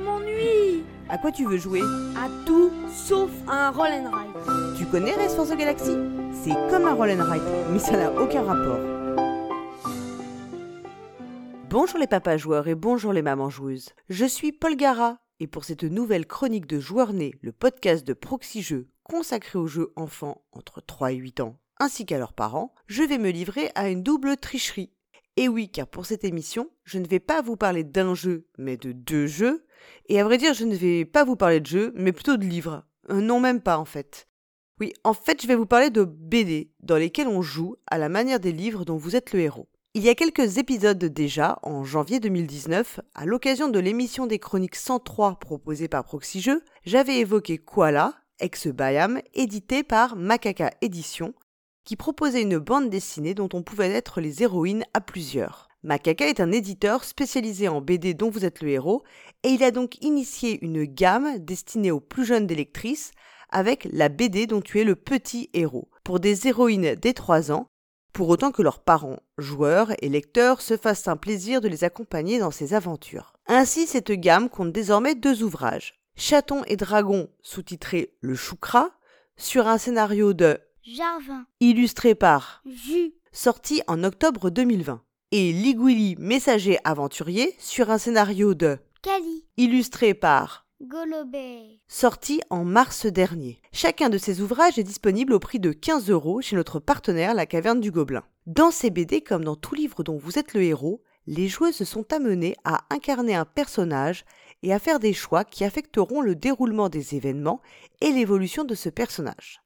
je m'ennuie À quoi tu veux jouer? À tout sauf à un roll and ride. Tu connais Race for the Galaxy? C'est comme un roll and ride, mais ça n'a aucun rapport. Bonjour les papas joueurs et bonjour les mamans joueuses. Je suis Paul Gara et pour cette nouvelle chronique de Joueurs Nés, le podcast de Proxy Jeux consacré aux jeux enfants entre 3 et 8 ans ainsi qu'à leurs parents, je vais me livrer à une double tricherie. Et oui, car pour cette émission, je ne vais pas vous parler d'un jeu, mais de deux jeux. Et à vrai dire, je ne vais pas vous parler de jeux, mais plutôt de livres. Euh, non, même pas en fait. Oui, en fait, je vais vous parler de BD, dans lesquels on joue à la manière des livres dont vous êtes le héros. Il y a quelques épisodes déjà, en janvier 2019, à l'occasion de l'émission des chroniques 103 proposée par Proxy Jeux, j'avais évoqué Koala, ex-Bayam, édité par Macaca Édition, qui proposait une bande dessinée dont on pouvait être les héroïnes à plusieurs. Macaca est un éditeur spécialisé en BD dont vous êtes le héros, et il a donc initié une gamme destinée aux plus jeunes des lectrices avec la BD dont tu es le petit héros, pour des héroïnes dès 3 ans, pour autant que leurs parents, joueurs et lecteurs se fassent un plaisir de les accompagner dans ces aventures. Ainsi, cette gamme compte désormais deux ouvrages. Chaton et Dragon, sous-titré Le Choukra, sur un scénario de Jarvin. Illustré par Jus. Sorti en octobre 2020. Et Ligwili, messager aventurier, sur un scénario de Cali. Illustré par Golobé. Sorti en mars dernier. Chacun de ces ouvrages est disponible au prix de 15 euros chez notre partenaire La Caverne du Gobelin. Dans ces BD, comme dans tout livre dont vous êtes le héros, les joueuses sont amenées à incarner un personnage et à faire des choix qui affecteront le déroulement des événements et l'évolution de ce personnage.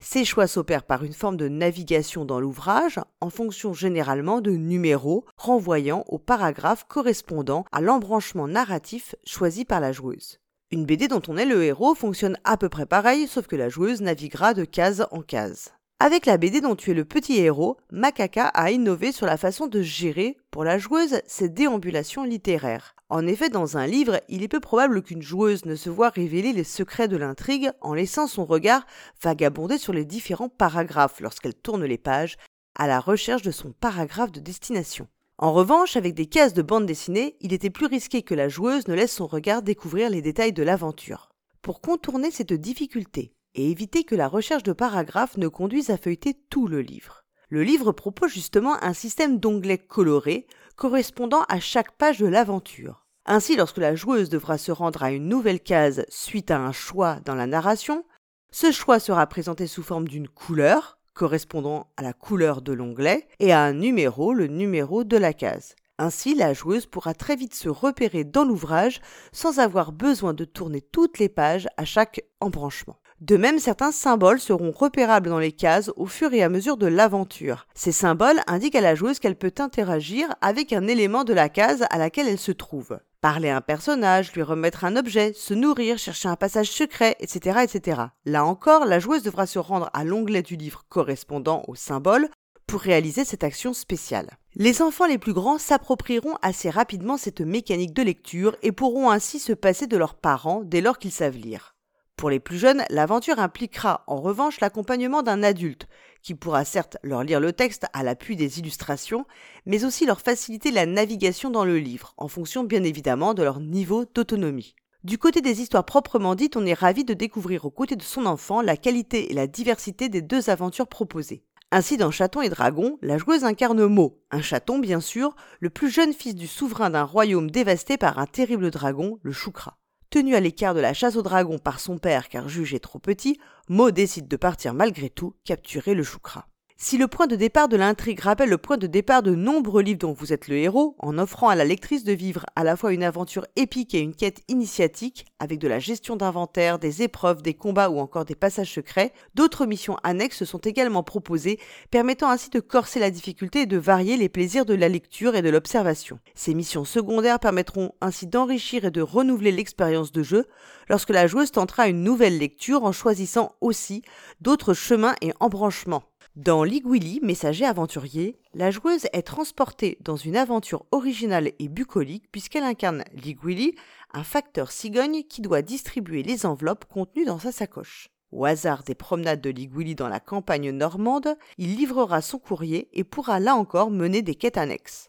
Ces choix s'opèrent par une forme de navigation dans l'ouvrage en fonction généralement de numéros renvoyant aux paragraphes correspondant à l'embranchement narratif choisi par la joueuse. Une BD dont on est le héros fonctionne à peu près pareil sauf que la joueuse naviguera de case en case. Avec la BD dont tu es le petit héros, Macaca a innové sur la façon de gérer, pour la joueuse, ses déambulations littéraires. En effet, dans un livre, il est peu probable qu'une joueuse ne se voie révéler les secrets de l'intrigue en laissant son regard vagabonder sur les différents paragraphes lorsqu'elle tourne les pages à la recherche de son paragraphe de destination. En revanche, avec des cases de bande dessinée, il était plus risqué que la joueuse ne laisse son regard découvrir les détails de l'aventure. Pour contourner cette difficulté, et éviter que la recherche de paragraphes ne conduise à feuilleter tout le livre. Le livre propose justement un système d'onglets colorés correspondant à chaque page de l'aventure. Ainsi, lorsque la joueuse devra se rendre à une nouvelle case suite à un choix dans la narration, ce choix sera présenté sous forme d'une couleur, correspondant à la couleur de l'onglet, et à un numéro, le numéro de la case. Ainsi, la joueuse pourra très vite se repérer dans l'ouvrage sans avoir besoin de tourner toutes les pages à chaque embranchement. De même, certains symboles seront repérables dans les cases au fur et à mesure de l'aventure. Ces symboles indiquent à la joueuse qu'elle peut interagir avec un élément de la case à laquelle elle se trouve. Parler à un personnage, lui remettre un objet, se nourrir, chercher un passage secret, etc., etc. Là encore, la joueuse devra se rendre à l'onglet du livre correspondant au symbole pour réaliser cette action spéciale. Les enfants les plus grands s'approprieront assez rapidement cette mécanique de lecture et pourront ainsi se passer de leurs parents dès lors qu'ils savent lire. Pour les plus jeunes, l'aventure impliquera en revanche l'accompagnement d'un adulte, qui pourra certes leur lire le texte à l'appui des illustrations, mais aussi leur faciliter la navigation dans le livre, en fonction bien évidemment de leur niveau d'autonomie. Du côté des histoires proprement dites, on est ravi de découvrir aux côtés de son enfant la qualité et la diversité des deux aventures proposées. Ainsi, dans Chaton et Dragon, la joueuse incarne Mo, un chaton bien sûr, le plus jeune fils du souverain d'un royaume dévasté par un terrible dragon, le Choukra. Tenu à l'écart de la chasse au dragon par son père car jugé trop petit, Mo décide de partir malgré tout capturer le choukra. Si le point de départ de l'intrigue rappelle le point de départ de nombreux livres dont vous êtes le héros, en offrant à la lectrice de vivre à la fois une aventure épique et une quête initiatique, avec de la gestion d'inventaire, des épreuves, des combats ou encore des passages secrets, d'autres missions annexes sont également proposées, permettant ainsi de corser la difficulté et de varier les plaisirs de la lecture et de l'observation. Ces missions secondaires permettront ainsi d'enrichir et de renouveler l'expérience de jeu lorsque la joueuse tentera une nouvelle lecture en choisissant aussi d'autres chemins et embranchements. Dans Ligwili, messager aventurier, la joueuse est transportée dans une aventure originale et bucolique puisqu'elle incarne Ligwili, un facteur cigogne qui doit distribuer les enveloppes contenues dans sa sacoche. Au hasard des promenades de Ligwili dans la campagne normande, il livrera son courrier et pourra là encore mener des quêtes annexes.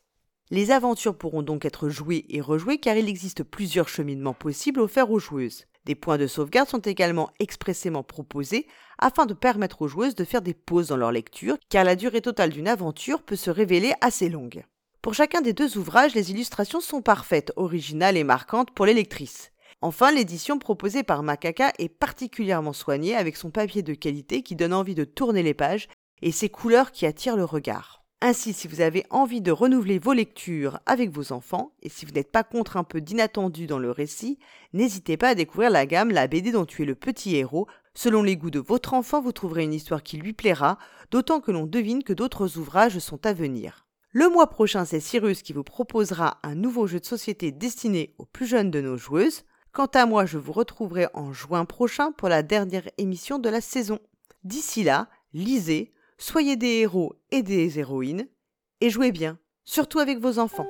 Les aventures pourront donc être jouées et rejouées car il existe plusieurs cheminements possibles offerts aux joueuses. Des points de sauvegarde sont également expressément proposés afin de permettre aux joueuses de faire des pauses dans leur lecture car la durée totale d'une aventure peut se révéler assez longue. Pour chacun des deux ouvrages, les illustrations sont parfaites, originales et marquantes pour les lectrices. Enfin, l'édition proposée par Macaca est particulièrement soignée avec son papier de qualité qui donne envie de tourner les pages et ses couleurs qui attirent le regard. Ainsi, si vous avez envie de renouveler vos lectures avec vos enfants, et si vous n'êtes pas contre un peu d'inattendu dans le récit, n'hésitez pas à découvrir la gamme La BD dont tu es le petit héros. Selon les goûts de votre enfant, vous trouverez une histoire qui lui plaira, d'autant que l'on devine que d'autres ouvrages sont à venir. Le mois prochain, c'est Cyrus qui vous proposera un nouveau jeu de société destiné aux plus jeunes de nos joueuses. Quant à moi, je vous retrouverai en juin prochain pour la dernière émission de la saison. D'ici là, lisez, soyez des héros et des héroïnes, et jouez bien, surtout avec vos enfants.